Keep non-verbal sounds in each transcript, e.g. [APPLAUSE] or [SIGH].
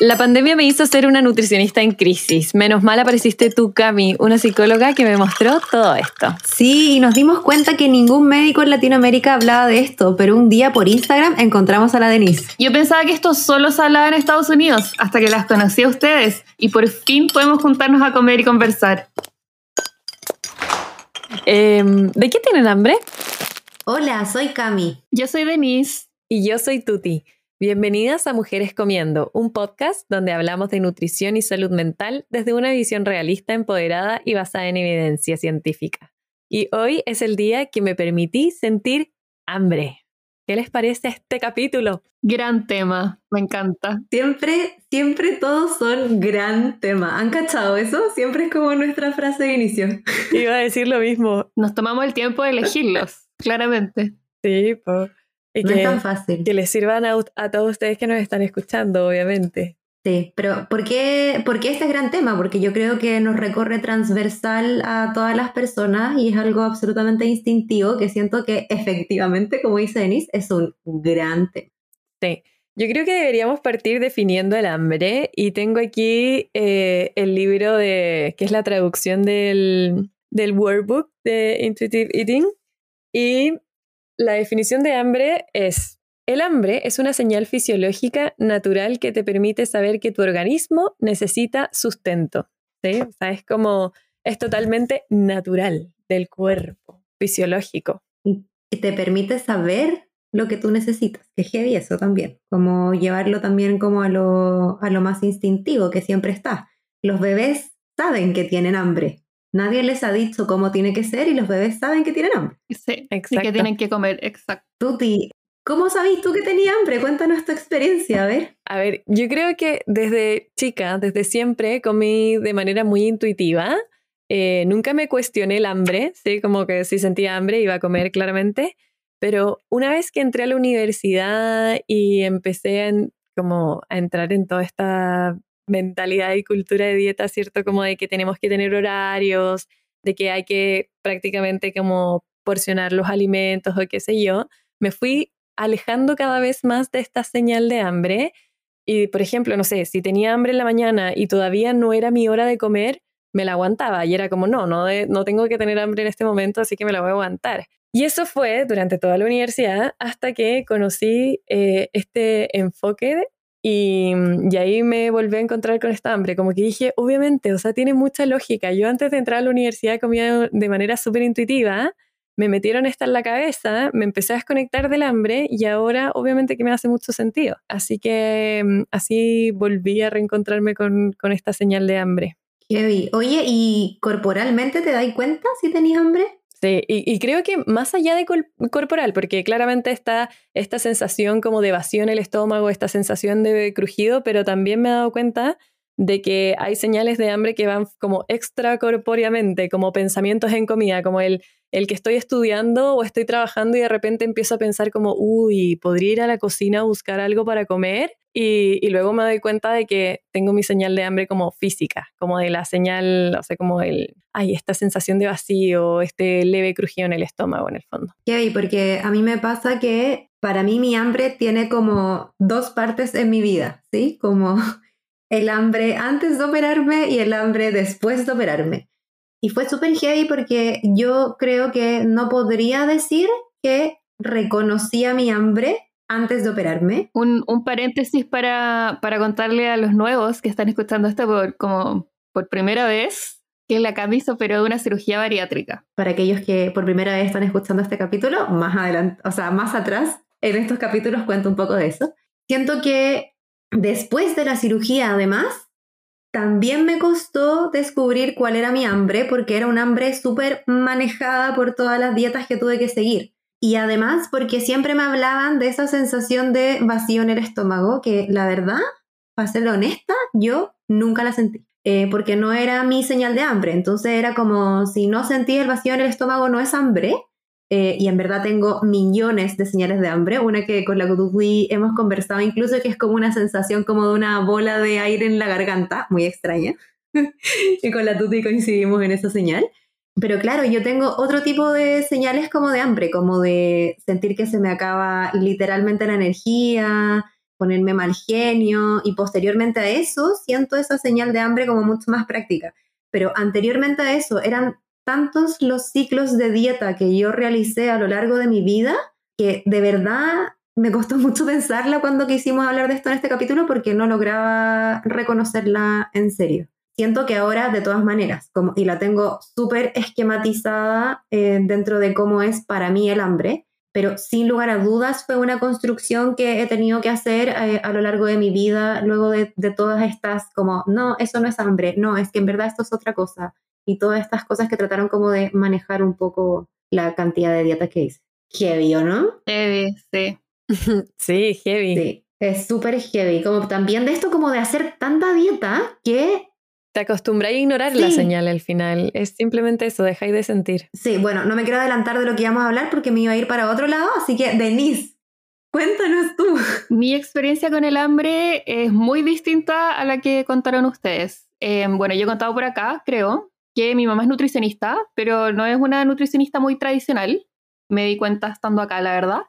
La pandemia me hizo ser una nutricionista en crisis. Menos mal apareciste tú, Cami, una psicóloga que me mostró todo esto. Sí, y nos dimos cuenta que ningún médico en Latinoamérica hablaba de esto, pero un día por Instagram encontramos a la Denise. Yo pensaba que esto solo se hablaba en Estados Unidos, hasta que las conocí a ustedes y por fin podemos juntarnos a comer y conversar. Em, ¿De qué tienen hambre? Hola, soy Cami. Yo soy Denise. Y yo soy Tuti. Bienvenidas a Mujeres Comiendo, un podcast donde hablamos de nutrición y salud mental desde una visión realista, empoderada y basada en evidencia científica. Y hoy es el día que me permití sentir hambre. ¿Qué les parece este capítulo? Gran tema, me encanta. Siempre, siempre todos son gran tema. ¿Han cachado eso? Siempre es como nuestra frase de inicio. Iba a decir lo mismo. Nos tomamos el tiempo de elegirlos, claramente. Sí, pues. Y no que, es tan fácil. Que les sirvan a, a, todos ustedes que nos están escuchando, obviamente. Sí, pero ¿por qué, ¿por qué este gran tema? Porque yo creo que nos recorre transversal a todas las personas y es algo absolutamente instintivo que siento que efectivamente, como dice Denise, es un gran tema. Sí, yo creo que deberíamos partir definiendo el hambre y tengo aquí eh, el libro de, que es la traducción del, del workbook de Intuitive Eating y la definición de hambre es, el hambre es una señal fisiológica natural que te permite saber que tu organismo necesita sustento. ¿sí? Es como, es totalmente natural del cuerpo, fisiológico. Y te permite saber lo que tú necesitas, que heavy eso también, como llevarlo también como a lo, a lo más instintivo que siempre está. Los bebés saben que tienen hambre, Nadie les ha dicho cómo tiene que ser y los bebés saben que tienen hambre. Sí, Exacto. y que tienen que comer, exacto. Tuti, ¿cómo sabís tú que tenía hambre? Cuéntanos tu experiencia, a ver. A ver, yo creo que desde chica, desde siempre, comí de manera muy intuitiva. Eh, nunca me cuestioné el hambre, ¿sí? Como que si sentía hambre iba a comer claramente. Pero una vez que entré a la universidad y empecé como a entrar en toda esta mentalidad y cultura de dieta, ¿cierto? Como de que tenemos que tener horarios, de que hay que prácticamente como porcionar los alimentos o qué sé yo, me fui alejando cada vez más de esta señal de hambre. Y, por ejemplo, no sé, si tenía hambre en la mañana y todavía no era mi hora de comer, me la aguantaba y era como, no, no, no tengo que tener hambre en este momento, así que me la voy a aguantar. Y eso fue durante toda la universidad hasta que conocí eh, este enfoque Mm, y, ahí me volví a encontrar con esta hambre, como que dije, obviamente, o sea, tiene mucha lógica. Yo antes de entrar a la universidad comía de manera súper intuitiva, me metieron esta en la cabeza, me empecé a desconectar del hambre y ahora obviamente que me hace mucho sentido. Así que mm, así volví a reencontrarme con, con esta señal de hambre. Oye, ¿y corporalmente te das cuenta si tenías hambre? Sí, y, creo que más allá de corporal, porque claramente está esta sensación como de vacío en el estómago, esta sensación de crujido, pero también me he dado cuenta de que hay señales de hambre que van como extracorpóreamente, como pensamientos en comida, como el, el que estoy estudiando o estoy trabajando y de repente empiezo a pensar como, uy, podría ir a la cocina a buscar algo para comer y, luego me doy cuenta de que tengo mi señal de hambre como física, como de la señal, o sea, como el, ay, esta sensación de vacío, este leve crujido en el estómago en el fondo. Sí, porque a mí me pasa que para mí mi hambre tiene como dos partes en mi vida, ¿sí? Como [LAUGHS] el hambre antes de operarme y el hambre después de operarme. Y fue súper heavy porque yo creo que no podría decir que reconocía mi hambre antes de operarme. Un, paréntesis para, para, contarle a los nuevos que están escuchando esto por, como por primera vez, que la Cami se operó de una cirugía bariátrica. Para aquellos que por primera vez están escuchando este capítulo, más adelante, o sea, más atrás, en estos capítulos cuento un poco de eso. Siento que después de la cirugía, además, también me costó descubrir cuál era mi hambre, porque era un hambre súper manejada por todas las dietas que tuve que seguir. Y además porque siempre me hablaban de esa sensación de vacío en el estómago, que la verdad, para ser honesta, yo nunca la sentí. Eh, porque no era mi señal de hambre. Entonces era como si no sentí el vacío en el estómago, no es hambre. Eh, y en verdad tengo millones de señales de hambre. Una que con la que hemos conversado incluso, que es como una sensación como de una bola de aire en la garganta, muy extraña. [LAUGHS] y con la Tuti coincidimos en esa señal. Pero claro, yo tengo otro tipo de señales como de hambre, como de sentir que se me acaba literalmente la energía, ponerme mal genio y posteriormente a eso siento esa señal de hambre como mucho más práctica. Pero anteriormente a eso eran tantos los ciclos de dieta que yo realicé a lo largo de mi vida que de verdad me costó [LAUGHS] mucho pensarla cuando quisimos hablar de esto en este capítulo porque no lograba reconocerla en serio. Siento que ahora, de todas maneras, como, y la tengo súper esquematizada eh, dentro de cómo es para mí el hambre, pero sin lugar a dudas fue una construcción que he tenido que hacer eh, a lo largo de mi vida, luego de, de, todas estas, como, no, eso no es hambre, no, es que en verdad esto es otra cosa, y todas estas cosas que trataron como de manejar un poco la cantidad de dieta que hice. Heavy, ¿o no? Heavy, sí. [LAUGHS] sí, heavy. Sí, es súper heavy, como también de esto como de hacer tanta dieta que te acostumbráis a ignorar la señal al final. Es simplemente eso, dejáis de sentir. Sí, bueno, no me quiero adelantar de lo que íbamos a hablar porque me iba a ir para otro lado, así que Denise, cuéntanos tú. [LAUGHS] Mi experiencia con el hambre es muy distinta a la que contaron ustedes. Eh, bueno, yo he contado por acá, creo, que mi mamá es nutricionista, pero no es una nutricionista muy tradicional. Me di cuenta estando acá, la verdad.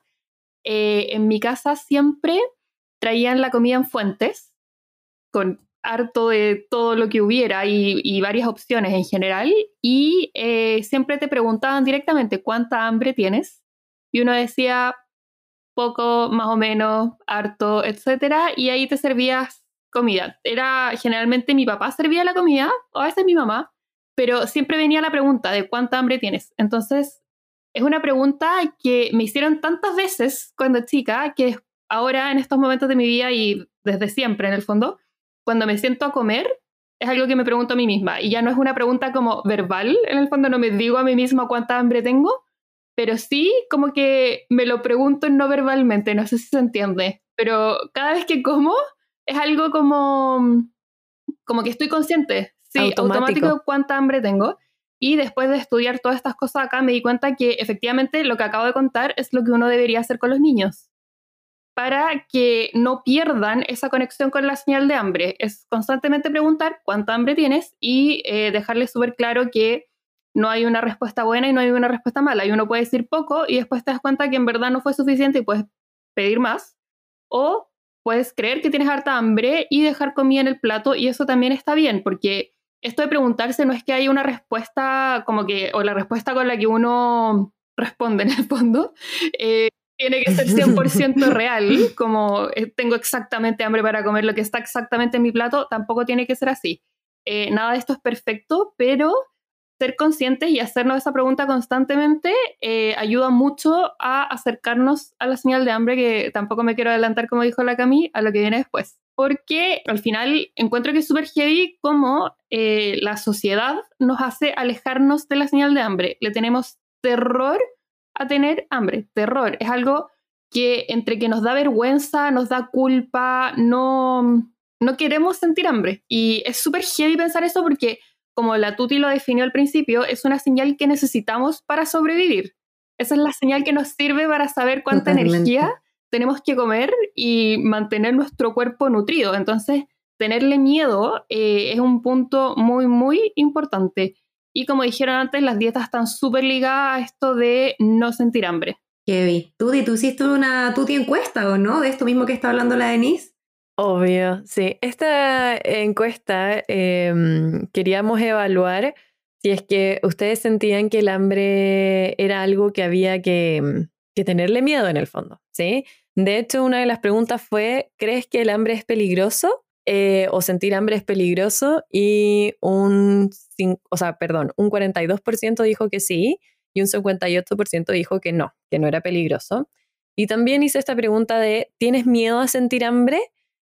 Eh, en mi casa siempre traían la comida en fuentes, con harto de todo lo que hubiera y, varias opciones en general y eh, siempre te preguntaban directamente cuánta hambre tienes y uno decía poco, más o menos, harto, etcétera y ahí te servías comida. Era generalmente mi papá servía la comida o a veces mi mamá, pero siempre venía la pregunta de cuánta hambre tienes. Entonces es una pregunta que me hicieron tantas veces cuando chica que ahora en estos momentos de mi vida y desde siempre en el fondo cuando me siento a comer, es algo que me pregunto a mí misma. Y ya no es una pregunta como verbal, en el fondo no me digo a mí misma cuánta hambre tengo, pero sí como que me lo pregunto no verbalmente, no sé si se entiende. Pero cada vez que como, es algo como, como que estoy consciente, sí, automático. automático cuánta hambre tengo. Y después de estudiar todas estas cosas acá, me di cuenta que efectivamente lo que acabo de contar es lo que uno debería hacer con los niños para que no pierdan esa conexión con la señal de hambre. Es constantemente preguntar cuánta hambre tienes y eh, dejarles súper claro que no hay una respuesta buena y no hay una respuesta mala. Y uno puede decir poco y después te das cuenta que en verdad no fue suficiente y puedes pedir más. O puedes creer que tienes harta hambre y dejar comida en el plato y eso también está bien porque esto de preguntarse no es que haya una respuesta como que, o la respuesta con la que uno responde en el fondo, [LAUGHS] eh, tiene que ser 100% [LAUGHS] real, como eh, tengo exactamente hambre para comer lo que está exactamente en mi plato, tampoco tiene que ser así. Eh, nada de esto es perfecto, pero ser conscientes y hacernos esa pregunta constantemente eh, ayuda mucho a acercarnos a la señal de hambre, que tampoco me quiero adelantar, como dijo la Cami, a lo que viene después. Porque al final encuentro que es súper heavy como la sociedad nos hace alejarnos de la señal de hambre. Le tenemos terror a tener hambre, terror. Es algo que entre que nos da vergüenza, nos da culpa, no, no queremos sentir hambre. Y es súper heavy pensar eso porque, como la Tuti lo definió al principio, es una señal que necesitamos para sobrevivir. Esa es la señal que nos sirve para saber cuánta energía tenemos que comer y mantener nuestro cuerpo nutrido. Entonces, tenerle miedo eh, es un punto muy, muy importante. Y como dijeron antes, las dietas están súper ligadas a esto de no sentir hambre. Kevin, Tuti, tú hiciste una Tuti encuesta, ¿o no? De esto mismo que está hablando la Denise. Obvio, sí. Esta encuesta em, queríamos evaluar si es que ustedes sentían que el hambre era algo que había que, que tenerle miedo en el fondo, ¿sí? De hecho, una de las preguntas fue, ¿crees que el hambre es peligroso? Eh, o sentir hambre es peligroso y un, o sea, perdón, un 42% dijo que sí y un 58% dijo que no, que no era peligroso. Y también hice esta pregunta de, ¿tienes miedo a sentir hambre?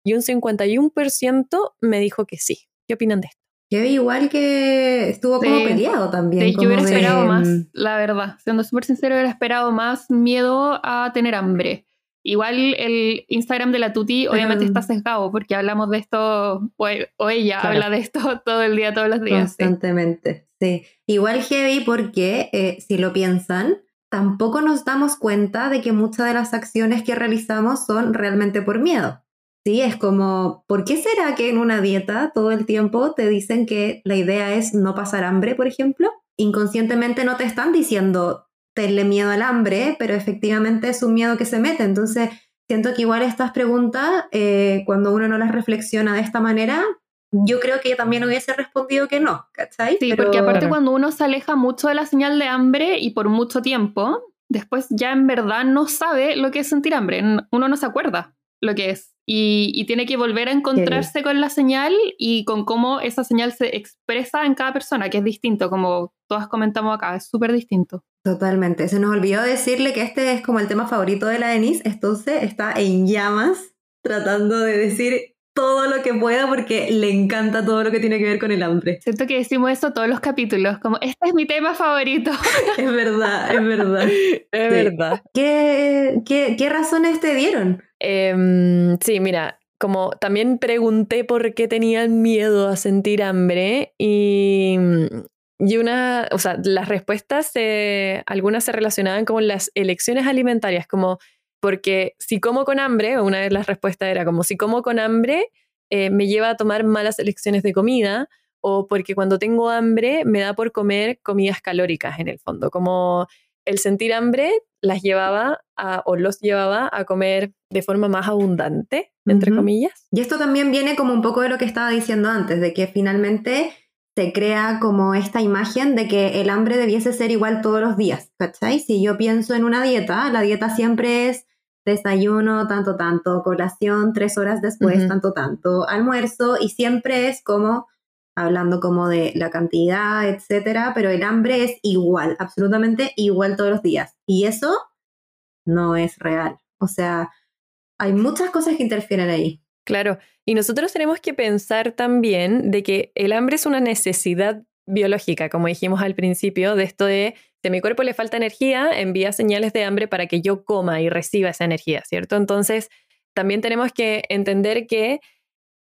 Y un 51% me dijo que sí. ¿Qué opinan de esto? Que igual que estuvo como peleado también. yo hubiera esperado más, mm, la verdad. Siendo súper sincero, hubiera esperado más miedo a tener hambre. Igual el Instagram de la Tuti obviamente está sesgado porque hablamos de esto, o, ella habla de esto [LAUGHS] todo el día, todos los días. Constantemente, sí. Igual heavy porque eh, si lo piensan, tampoco nos damos cuenta de que muchas de las acciones que realizamos son realmente por miedo. Sí, es como, ¿por qué será que en una dieta todo el tiempo te dicen que la idea es no pasar hambre, por ejemplo? Inconscientemente no te están diciendo tenle miedo al hambre, pero efectivamente es un miedo que se mete. Entonces, siento que igual estas preguntas, eh, cuando uno no las reflexiona de esta manera, yo creo que también hubiese respondido que no, ¿cachai? Sí, porque aparte cuando uno se aleja mucho de la señal de hambre y por mucho tiempo, después ya en verdad no sabe lo que es sentir hambre, uno no se acuerda lo que es. Y, tiene que volver a encontrarse con la señal y con cómo esa señal se expresa en cada persona, que es distinto, como todas comentamos acá, es súper distinto. Totalmente. Se nos olvidó decirle que este es como el tema favorito de la Denise, entonces está en llamas tratando de decir todo lo que pueda porque le encanta todo lo que tiene que ver con el hambre. Siento que decimos eso todos los capítulos, como este es mi tema favorito. [LAUGHS] es verdad, es verdad. [LAUGHS] es verdad. ¿Qué, qué, qué razones te dieron? Em, sí, mira, como también pregunté por qué tenían miedo a sentir hambre y, y una, o sea, las respuestas, algunas se relacionaban con las elecciones alimentarias, como porque si como con hambre, una de las respuestas era como si como con hambre, eh, me lleva a tomar malas elecciones de comida, o porque cuando tengo hambre me da por comer comidas calóricas en el fondo, como el sentir hambre las llevaba a, o los llevaba a comer de forma más abundante, entre comillas. Y esto también viene como un poco de lo que estaba diciendo antes, de que finalmente se crea como esta imagen de que el hambre debiese ser igual todos los días, ¿cachai? Si yo pienso en una dieta, la dieta siempre es desayuno, tanto, tanto, colación, tres horas después, tanto, tanto, almuerzo, y siempre es como hablando como de la cantidad, etcétera, pero el hambre es igual, absolutamente igual todos los días. Y eso no es real. O sea, hay muchas cosas que interfieren ahí. Claro, y nosotros tenemos que pensar también de que el hambre es una necesidad biológica, como dijimos al principio, de esto de si a mi cuerpo le falta energía, envía señales de hambre para que yo coma y reciba esa energía, ¿cierto? Entonces, también tenemos que entender que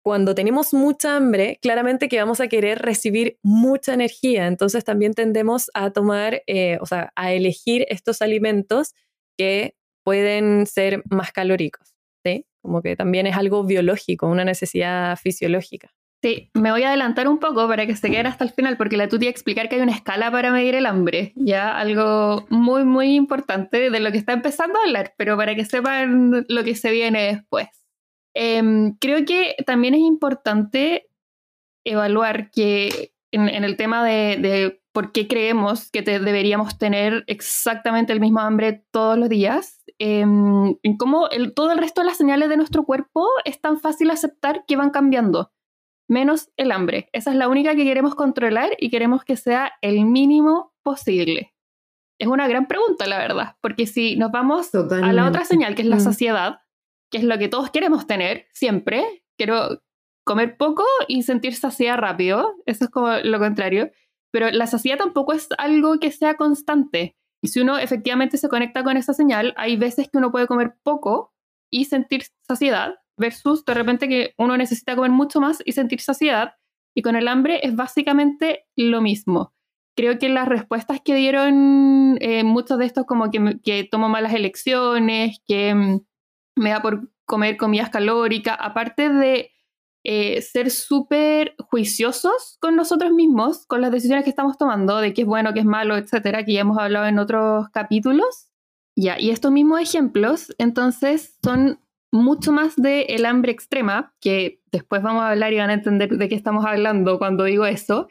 cuando tenemos mucha hambre, claramente que vamos a querer recibir mucha energía. Entonces también tendemos a tomar, eh, o sea, a elegir estos alimentos que pueden ser más calóricos, ¿sí? Como que también es algo biológico, una necesidad fisiológica. Sí, me voy a adelantar un poco para que se queden hasta el final, porque la tuti explicar que hay una escala para medir el hambre, ya algo muy, muy importante de lo que está empezando a hablar, pero para que sepan lo que se viene después. Em, creo que también es importante evaluar que en, el tema de, por qué creemos que deberíamos tener exactamente el mismo hambre todos los días, em, en cómo todo el resto de las señales de nuestro cuerpo es tan fácil aceptar que van cambiando, menos el hambre. Esa es la única que queremos controlar y queremos que sea el mínimo posible. Es una gran pregunta, la verdad, porque si nos vamos a la otra señal, que es la mm. saciedad, que es lo que todos queremos tener siempre. Quiero comer poco y sentir saciedad rápido. Eso es como lo contrario. Pero la saciedad tampoco es algo que sea constante. Y si uno efectivamente se conecta con esa señal, hay veces que uno puede comer poco y sentir saciedad, versus de repente que uno necesita comer mucho más y sentir saciedad. Y con el hambre es básicamente lo mismo. Creo que las respuestas que dieron eh, muchos de estos, como que, que tomo malas elecciones, que mm, me da por comer comidas calóricas, aparte de eh, ser súper juiciosos con nosotros mismos, con las decisiones que estamos tomando, de qué es bueno, qué es malo, etcétera, que ya hemos hablado en otros capítulos. Ya, y estos mismos ejemplos, entonces, son mucho más de el hambre extrema, que después vamos a hablar y van a entender de qué estamos hablando cuando digo eso.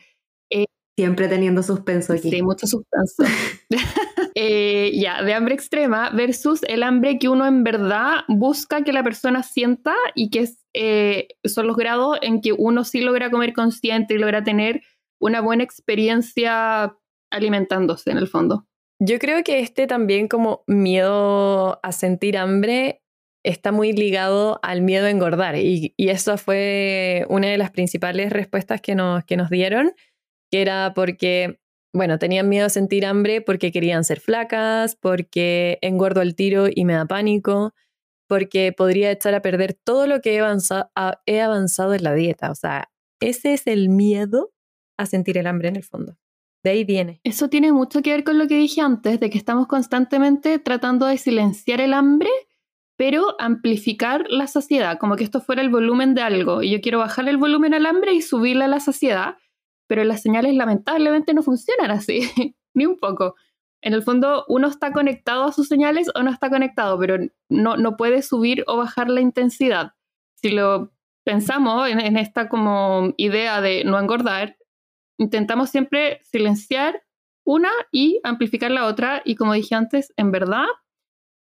Eh, Siempre teniendo suspenso aquí. Sí, mucho suspenso. [LAUGHS] Eh, ya, de hambre extrema versus el hambre que uno en verdad busca que la persona sienta y que es, eh, son los grados en que uno sí logra comer consciente y logra tener una buena experiencia alimentándose en el fondo. Yo creo que este también como miedo a sentir hambre está muy ligado al miedo a engordar y, y eso fue una de las principales respuestas que nos, que nos dieron, que era porque bueno, tenían miedo a sentir hambre porque querían ser flacas, porque engordo el tiro y me da pánico, porque podría echar a perder todo lo que he avanzado, he avanzado en la dieta. O sea, ese es el miedo a sentir el hambre en el fondo. De ahí viene. Eso tiene mucho que ver con lo que dije antes, de que estamos constantemente tratando de silenciar el hambre, pero amplificar la saciedad, como que esto fuera el volumen de algo. Y yo quiero bajar el volumen al hambre y subirle a la saciedad pero las señales lamentablemente no funcionan así, [LAUGHS] ni un poco. en el fondo uno está conectado a sus señales o no está conectado, pero no, no puede subir o bajar la intensidad. Si lo pensamos en, esta como idea de no engordar, intentamos siempre silenciar una y amplificar la otra y como dije antes, en verdad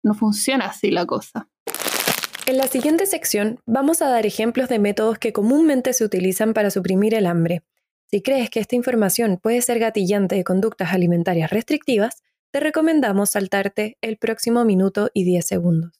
no funciona así la cosa. En la siguiente sección vamos a dar ejemplos de métodos que comúnmente se utilizan para suprimir el hambre. Si crees que esta información puede ser gatillante de conductas alimentarias restrictivas, te recomendamos saltarte el próximo minuto y 10 segundos.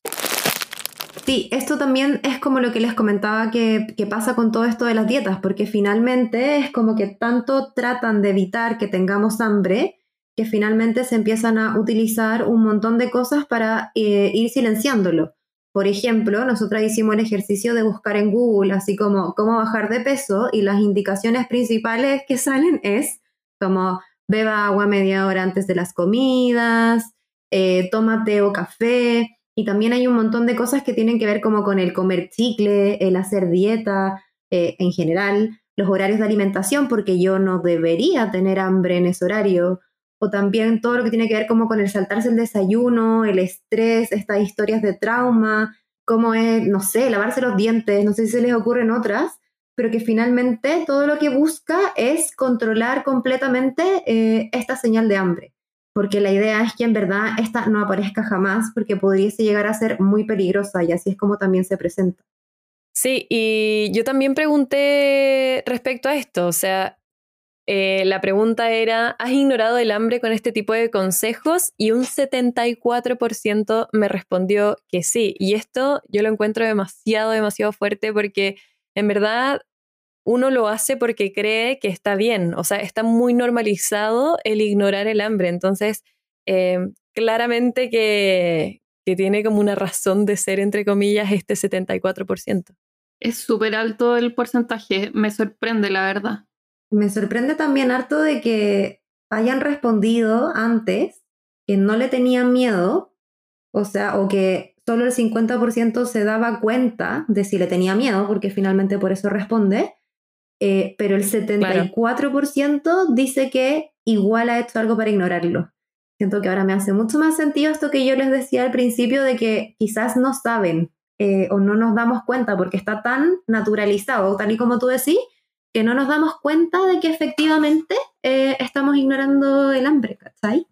Sí, esto también es como lo que les comentaba que, pasa con todo esto de las dietas, porque finalmente es como que tanto tratan de evitar que tengamos hambre, que finalmente se empiezan a utilizar un montón de cosas para eh, ir silenciándolo. Por ejemplo, nosotros hicimos el ejercicio de buscar en Google, así como cómo bajar de peso, y las indicaciones principales que salen es como beba agua media hora antes de las comidas, eh, toma té o café, y también hay un montón de cosas que tienen que ver como con el comer chicle, el hacer dieta eh, en general, los horarios de alimentación, porque yo no debería tener hambre en ese horario, o también todo lo que tiene que ver como con el saltarse el desayuno, el estrés, estas historias de trauma, como es, no sé, lavarse los dientes, no sé si se les ocurren otras, pero que finalmente todo lo que busca es controlar completamente eh, esta señal de hambre porque la idea es que en verdad esta no aparezca jamás, porque podríase llegar a ser muy peligrosa y así es como también se presenta. Sí, y yo también pregunté respecto a esto, o sea, eh, la pregunta era, ¿has ignorado el hambre con este tipo de consejos? Y un 74% me respondió que sí, y esto yo lo encuentro demasiado, demasiado fuerte porque en verdad uno lo hace porque cree que está bien, o sea, está muy normalizado el ignorar el hambre, entonces em, claramente que, que tiene como una razón de ser, entre comillas, este 74%. Es súper alto el porcentaje, me sorprende la verdad. Me sorprende también harto de que hayan respondido antes que no le tenían miedo, o sea, o que solo el 50% se daba cuenta de si le tenía miedo, porque finalmente por eso responde, eh, pero el 74% dice que igual ha hecho algo para ignorarlo. Siento que ahora me hace mucho más sentido esto que yo les decía al principio de que quizás no saben eh, o no nos damos cuenta porque está tan naturalizado, tal y como tú decís, que no nos damos cuenta de que efectivamente eh, estamos ignorando el hambre, ¿cachai?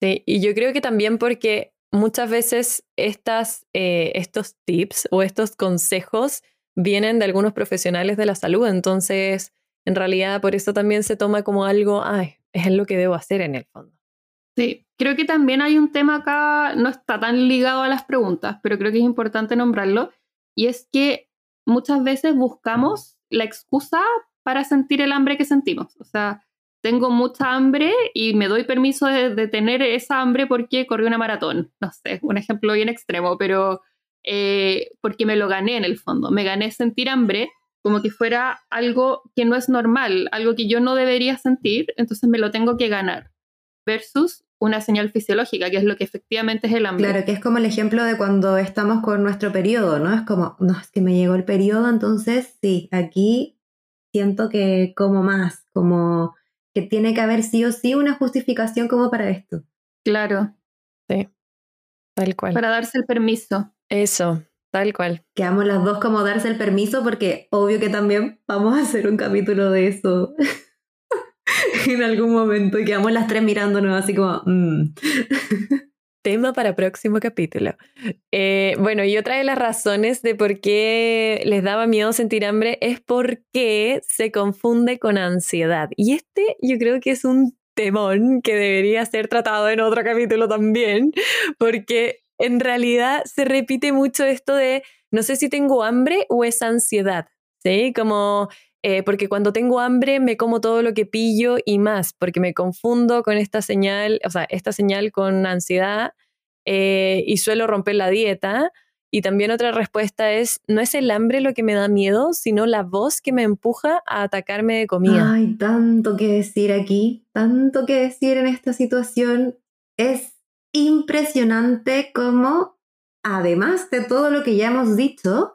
Sí, y yo creo que también porque muchas veces estas, estos tips o estos consejos vienen de algunos profesionales de la salud, entonces en realidad por eso también se toma como algo, ay, es lo que debo hacer en el fondo. Sí, creo que también hay un tema acá, no está tan ligado a las preguntas, pero creo que es importante nombrarlo, y es que muchas veces buscamos la excusa para sentir el hambre que sentimos. O sea, tengo mucha hambre y me doy permiso de, tener esa hambre porque corrí una maratón. No sé, un ejemplo bien extremo, pero eh, porque me lo gané en el fondo. Me gané sentir hambre como que fuera algo que no es normal, algo que yo no debería sentir, entonces me lo tengo que ganar. Versus una señal fisiológica, que es lo que efectivamente es el hambre. Claro, que es como el ejemplo de cuando estamos con nuestro periodo, ¿no? Es como, no, es que me llegó el periodo, entonces sí, aquí siento que como más, como que tiene que haber sí o sí una justificación como para esto. Claro. Sí, tal cual. Para darse el permiso. Eso, tal cual. Quedamos las dos como darse el permiso porque obvio que también vamos a hacer un capítulo de eso [LAUGHS] en algún momento y quedamos las tres mirándonos así como... Mm". [LAUGHS] Tema para próximo capítulo. Eh, bueno, y otra de las razones de por qué les daba miedo sentir hambre es porque se confunde con ansiedad. Y este yo creo que es un temón que debería ser tratado en otro capítulo también, porque en realidad se repite mucho esto de no sé si tengo hambre o es ansiedad, ¿sí? Como, eh, porque cuando tengo hambre me como todo lo que pillo y más, porque me confundo con esta señal, o sea, esta señal con ansiedad eh, y suelo romper la dieta. Y también otra respuesta es, no es el hambre lo que me da miedo, sino la voz que me empuja a atacarme de comida. Hay tanto que decir aquí, tanto que decir en esta situación. Es impresionante cómo, además de todo lo que ya hemos dicho,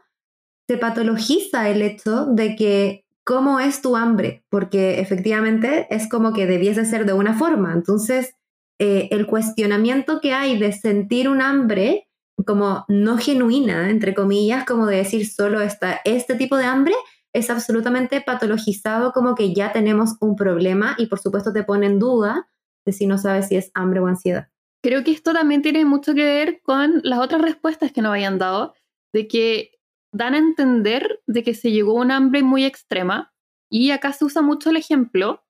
se patologiza el hecho de que cómo es tu hambre, porque efectivamente es como que debiese ser de una forma. Entonces, eh, el cuestionamiento que hay de sentir un hambre como no genuina, entre comillas, como de decir solo está este tipo de hambre, es absolutamente patologizado como que ya tenemos un problema y por supuesto te pone en duda de si no sabes si es hambre o ansiedad. Creo que esto también tiene mucho que ver con las otras respuestas que nos hayan dado, de que dan a entender de que se llegó a un hambre muy extrema y acá se usa mucho el ejemplo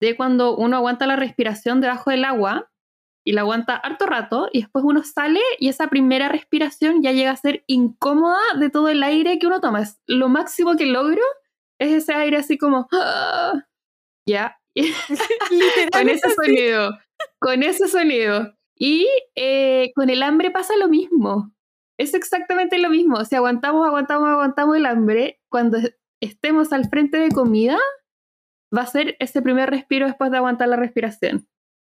de cuando uno aguanta la respiración debajo del agua y la aguanta harto rato y después uno sale y esa primera respiración ya llega a ser incómoda de todo el aire que uno toma. Es lo máximo que logro es ese aire así como... ¡ah! Ya. [LAUGHS] con ese sonido. Con ese sonido. Y eh, con el hambre pasa lo mismo. Es exactamente lo mismo. Si aguantamos, aguantamos, aguantamos el hambre, cuando estemos al frente de comida, va a ser ese primer respiro después de aguantar la respiración.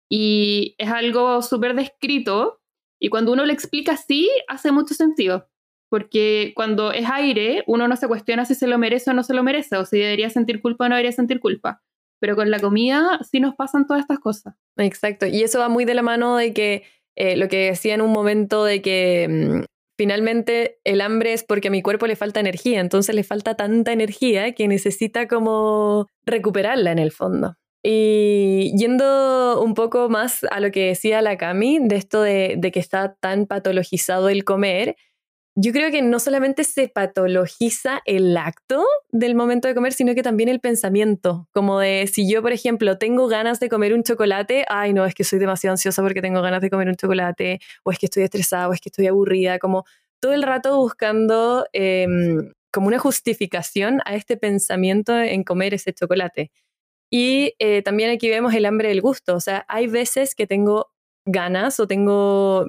Y es algo súper descrito y cuando uno lo explica así, hace mucho sentido. Porque cuando es aire, uno no se cuestiona si se lo merece o no se lo merece, o si debería sentir culpa o no debería sentir culpa. Pero con la comida sí nos pasan todas estas cosas. Exacto. Y eso va muy de la mano de que eh, lo que decía en un momento de que mm, finalmente el hambre es porque a mi cuerpo le falta energía, entonces le falta tanta energía que necesita como recuperarla en el fondo. Y yendo un poco más a lo que decía la Cami, de esto de, que está tan patologizado el comer, yo creo que no solamente se patologiza el acto del momento de comer, sino que también el pensamiento. Como de si yo, por ejemplo, tengo ganas de comer un chocolate, ay, no, es que soy demasiado ansiosa porque tengo ganas de comer un chocolate, o es que estoy estresada, o es que estoy aburrida, como todo el rato buscando em, como una justificación a este pensamiento en comer ese chocolate. Y eh, también aquí vemos el hambre del gusto. O sea, hay veces que tengo ganas o tengo,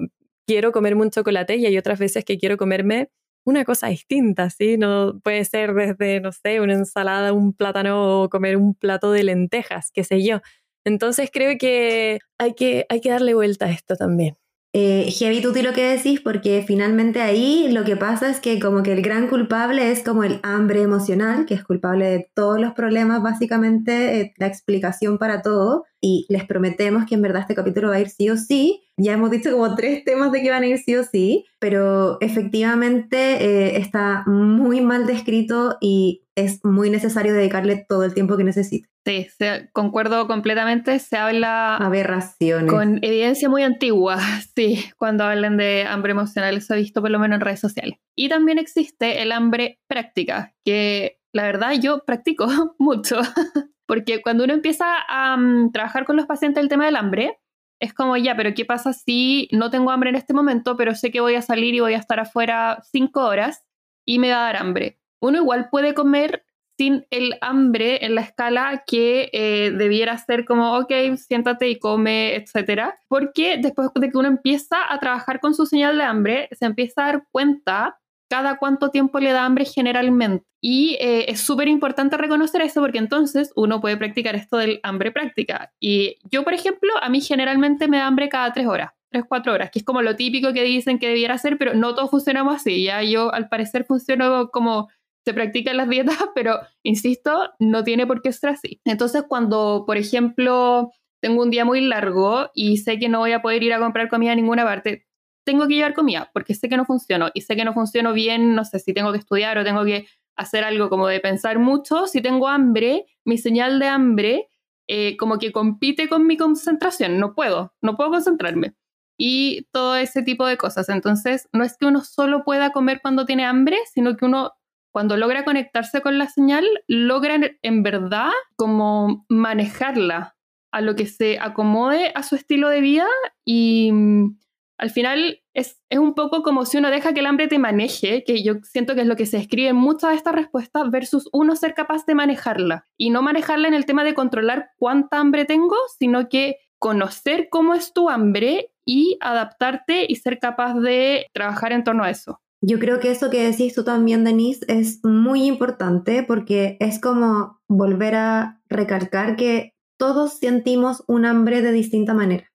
quiero comerme un chocolate y hay otras veces que quiero comerme una cosa distinta, ¿sí? No puede ser desde, no sé, una ensalada, un plátano o comer un plato de lentejas, qué sé yo. Entonces creo que hay que, hay que darle vuelta a esto también. Eh, heavy tuti lo que decís, porque finalmente ahí lo que pasa es que como que el gran culpable es como el hambre emocional, que es culpable de todos los problemas, básicamente eh, la explicación para todo, y les prometemos que en verdad este capítulo va a ir sí o sí. Ya hemos dicho como tres temas de que van a ir sí o sí, pero efectivamente eh, está muy mal descrito y es muy necesario dedicarle todo el tiempo que necesite. Sí, concuerdo completamente. Se habla. Aberraciones. Con evidencia muy antigua, [LAUGHS] sí, cuando hablan de hambre emocional, eso he visto por lo menos en redes sociales. Y también existe el hambre práctica, que la verdad yo practico [LAUGHS] mucho, [LAUGHS] porque cuando uno empieza a mm, trabajar con los pacientes el tema del hambre, es como ya, pero ¿qué pasa si no tengo hambre en este momento, pero sé que voy a salir y voy a estar afuera cinco horas y me va a dar hambre? Uno igual puede comer sin el hambre en la escala que eh, debiera ser como, ok, siéntate y come, etcétera. Porque después de que uno empieza a trabajar con su señal de hambre, se empieza a dar cuenta cada cuánto tiempo le da hambre generalmente. Y eh, es súper importante reconocer eso porque entonces uno puede practicar esto del hambre práctica. Y yo, por ejemplo, a mí generalmente me da hambre cada tres horas, tres, cuatro horas, que es como lo típico que dicen que debiera ser, pero no todos funcionamos así. Ya yo al parecer funciono como se practican las dietas, [LAUGHS] pero insisto, no tiene por qué ser así. Entonces, cuando, por ejemplo, tengo un día muy largo y sé que no voy a poder ir a comprar comida a ninguna parte, tengo que llevar comida porque sé que no funciono y sé que no funciono bien, no sé si tengo que estudiar o tengo que hacer algo como de pensar mucho. Si tengo hambre, mi señal de hambre eh, como que compite con mi concentración. No puedo, no puedo concentrarme. Y todo ese tipo de cosas. Entonces, no es que uno solo pueda comer cuando tiene hambre, sino que uno cuando logra conectarse con la señal, logra en verdad como manejarla a lo que se acomode a su estilo de vida y mm, al final es, es, un poco como si uno deja que el hambre te maneje, que yo siento que es lo que se escribe en muchas de estas respuestas, versus uno ser capaz de manejarla. Y no manejarla en el tema de controlar cuánta hambre tengo, sino que conocer cómo es tu hambre y adaptarte y ser capaz de trabajar en torno a eso. Yo creo que eso que decís tú también, Denise, es muy importante porque es como volver a recalcar que todos sentimos un hambre de distinta manera.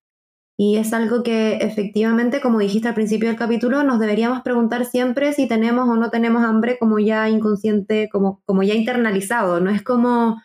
Y es algo que efectivamente, como dijiste al principio del capítulo, nos deberíamos preguntar siempre si tenemos o no tenemos hambre como ya inconsciente, como, como ya internalizado. No es como,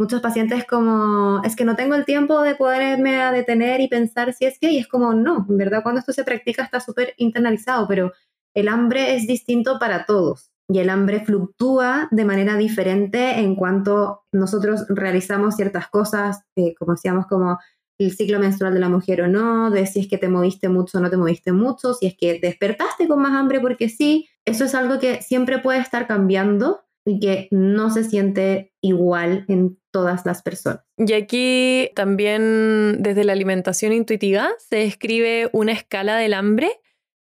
muchos pacientes como, es que no tengo el tiempo de poderme a detener y pensar si es que, y es como, no, en verdad cuando esto se practica está súper internalizado, pero el hambre es distinto para todos y el hambre fluctúa de manera diferente en cuanto nosotros realizamos ciertas cosas, eh, como decíamos, como el ciclo menstrual de la mujer o no, de si es que te moviste mucho o no te moviste mucho, si es que despertaste con más hambre porque sí, eso es algo que siempre puede estar cambiando y que no se siente igual en todas las personas. Y aquí también desde la alimentación intuitiva se describe una escala del hambre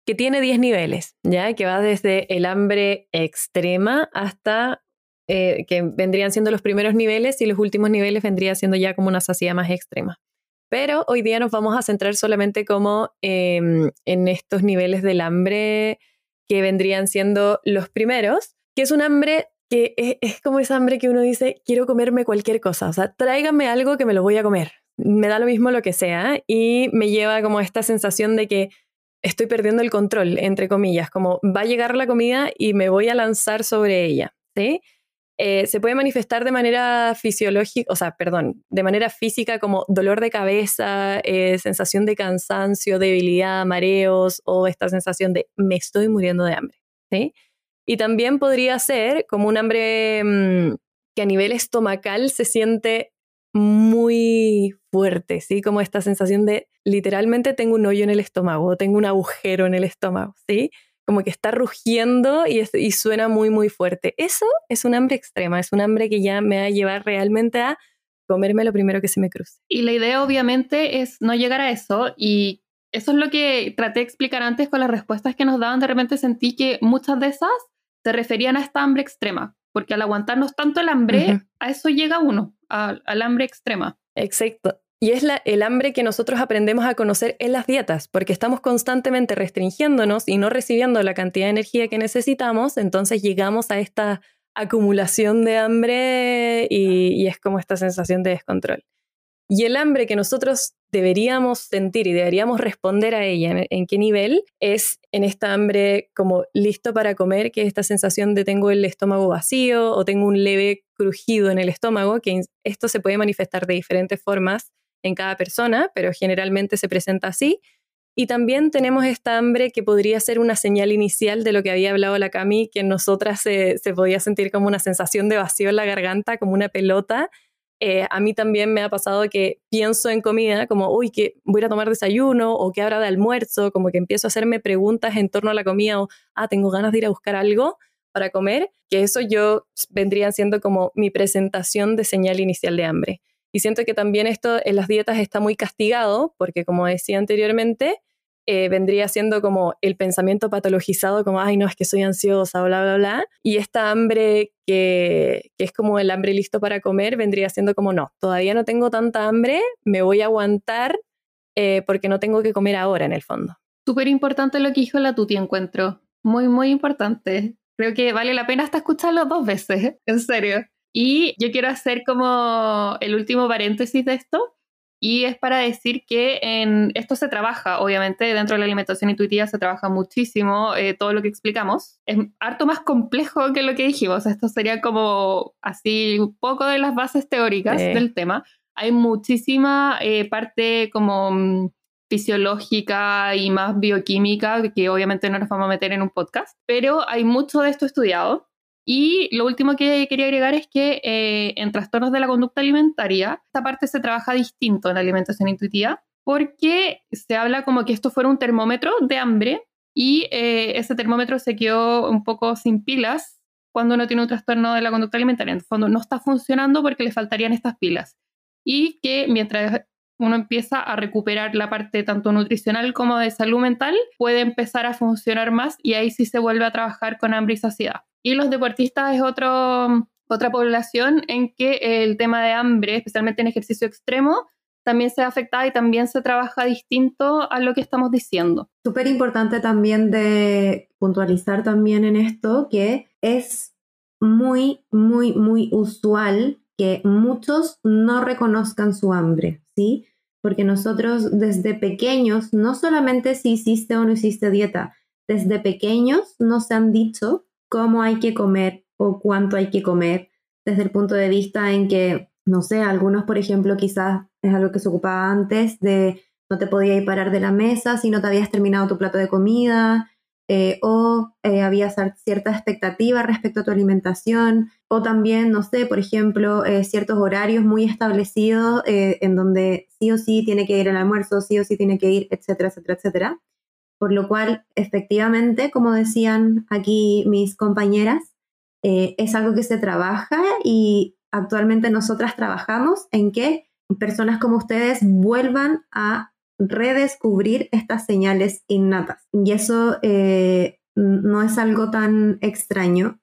que tiene 10 niveles, ¿ya? Que va desde el hambre extrema hasta eh, que vendrían siendo los primeros niveles y los últimos niveles vendría siendo ya como una saciedad más extrema. Pero hoy día nos vamos a centrar solamente como em, en estos niveles del hambre que vendrían siendo los primeros, que es un hambre que es, como esa hambre que uno dice, quiero comerme cualquier cosa, o sea, tráigame algo que me lo voy a comer, me da lo mismo lo que sea, y me lleva como esta sensación de que estoy perdiendo el control, entre comillas, como va a llegar la comida y me voy a lanzar sobre ella, ¿sí? Eh, se puede manifestar de manera fisiológica, o sea, perdón, de manera física como dolor de cabeza, eh, sensación de cansancio, debilidad, mareos o esta sensación de me estoy muriendo de hambre, ¿sí? Y también podría ser como un hambre mmm, que a nivel estomacal se siente muy fuerte, ¿sí? Como esta sensación de literalmente tengo un hoyo en el estómago, tengo un agujero en el estómago, ¿sí? Como que está rugiendo y, es, y suena muy, muy fuerte. Eso es un hambre extrema, es un hambre que ya me va a llevar realmente a comerme lo primero que se me cruce. Y la idea obviamente es no llegar a eso y eso es lo que traté de explicar antes con las respuestas que nos daban. De repente sentí que muchas de esas se referían a esta hambre extrema, porque al aguantarnos tanto el hambre, uh -huh. a eso llega uno, a, al hambre extrema. Exacto. Y es el hambre que nosotros aprendemos a conocer en las dietas, porque estamos constantemente restringiéndonos y no recibiendo la cantidad de energía que necesitamos, entonces llegamos a esta acumulación de hambre y, es como esta sensación de descontrol. Y el hambre que nosotros deberíamos sentir y deberíamos responder a ella, ¿en, qué nivel? Es en esta hambre como listo para comer, que es esta sensación de tengo el estómago vacío o tengo un leve crujido en el estómago, que esto se puede manifestar de diferentes formas en cada persona, pero generalmente se presenta así. Y también tenemos esta hambre que podría ser una señal inicial de lo que había hablado la Cami, que en nosotras se, podía sentir como una sensación de vacío en la garganta, como una pelota, eh, a mí también me ha pasado que pienso en comida como, uy, que voy a tomar desayuno o qué habrá de almuerzo, como que empiezo a hacerme preguntas en torno a la comida o, ah, tengo ganas de ir a buscar algo para comer, que eso yo vendría siendo como mi presentación de señal inicial de hambre. Y siento que también esto en las dietas está muy castigado, porque como decía anteriormente, eh, vendría siendo como el pensamiento patologizado, como, ay, no, es que soy ansiosa, bla, bla, bla. Y esta hambre que, que, es como el hambre listo para comer, vendría siendo como, no, todavía no tengo tanta hambre, me voy a aguantar eh, porque no tengo que comer ahora en el fondo. Súper importante lo que dijo la Tuti, encuentro. Muy, muy importante. Creo que vale la pena hasta escucharlo dos veces, [LAUGHS] en serio. Y yo quiero hacer como el último paréntesis de esto, y es para decir que en esto se trabaja, obviamente, dentro de la alimentación intuitiva se trabaja muchísimo eh, todo lo que explicamos. Es harto más complejo que lo que dijimos. Esto sería como así un poco de las bases teóricas eh. del tema. Hay muchísima eh, parte como um, fisiológica y más bioquímica, que obviamente no nos vamos a meter en un podcast, pero hay mucho de esto estudiado. Y lo último que quería agregar es que eh, en trastornos de la conducta alimentaria, esta parte se trabaja distinto en la alimentación intuitiva, porque se habla como que esto fuera un termómetro de hambre y eh, ese termómetro se quedó un poco sin pilas cuando uno tiene un trastorno de la conducta alimentaria. En el fondo no está funcionando porque le faltarían estas pilas. Y que mientras uno empieza a recuperar la parte tanto nutricional como de salud mental, puede empezar a funcionar más y ahí sí se vuelve a trabajar con hambre y saciedad. Y los deportistas es otro, otra población en que el tema de hambre, especialmente en ejercicio extremo, también se afecta y también se trabaja distinto a lo que estamos diciendo. Súper importante también de puntualizar también en esto que es muy, muy, muy usual que muchos no reconozcan su hambre, ¿sí? Porque nosotros desde pequeños, no solamente si hiciste o no hiciste dieta, desde pequeños nos han dicho cómo hay que comer o cuánto hay que comer, desde el punto de vista en que no sé, algunos, por ejemplo, quizás es algo que se ocupaba antes de no te podías parar de la mesa si no te habías terminado tu plato de comida, eh, o eh, había cierta expectativa respecto a tu alimentación, o también, no sé, por ejemplo, eh, ciertos horarios muy establecidos en donde sí o sí tiene que ir el almuerzo, sí o sí tiene que ir, etcétera, etcétera, etcétera. Por lo cual, efectivamente, como decían aquí mis compañeras, es algo que se trabaja y actualmente nosotras trabajamos en que personas como ustedes vuelvan a redescubrir estas señales innatas. Y eso eh, no es algo tan extraño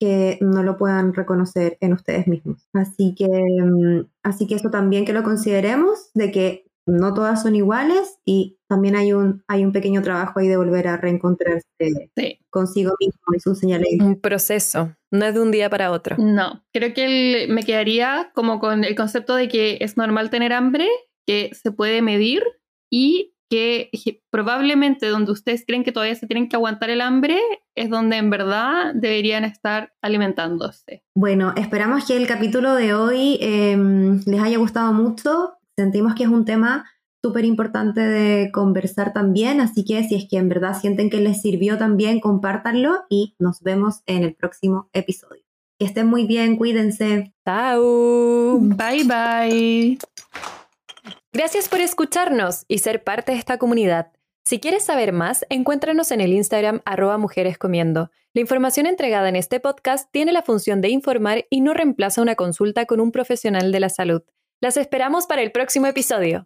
que no lo puedan reconocer en ustedes mismos. Así que, mm, así que eso también que lo consideremos, de que no todas son iguales y también hay un, hay un pequeño trabajo ahí de volver a reencontrarse consigo mismo y sus señales. Un proceso, no es de un día para otro. No, creo que me quedaría como con el concepto de que es normal tener hambre, que se puede medir y que probablemente donde ustedes creen que todavía se tienen que aguantar el hambre es donde en verdad deberían estar alimentándose. Bueno, esperamos que el capítulo de hoy em, les haya gustado mucho. Sentimos que es un tema súper importante de conversar también, así que si es que en verdad sienten que les sirvió también, compártanlo y nos vemos en el próximo episodio. Que estén muy bien, cuídense. Chao. Bye bye. Gracias por escucharnos y ser parte de esta comunidad. Si quieres saber más, encuéntranos en el Instagram arroba mujerescomiendo. La información entregada en este podcast tiene la función de informar y no reemplaza una consulta con un profesional de la salud. Las esperamos para el próximo episodio.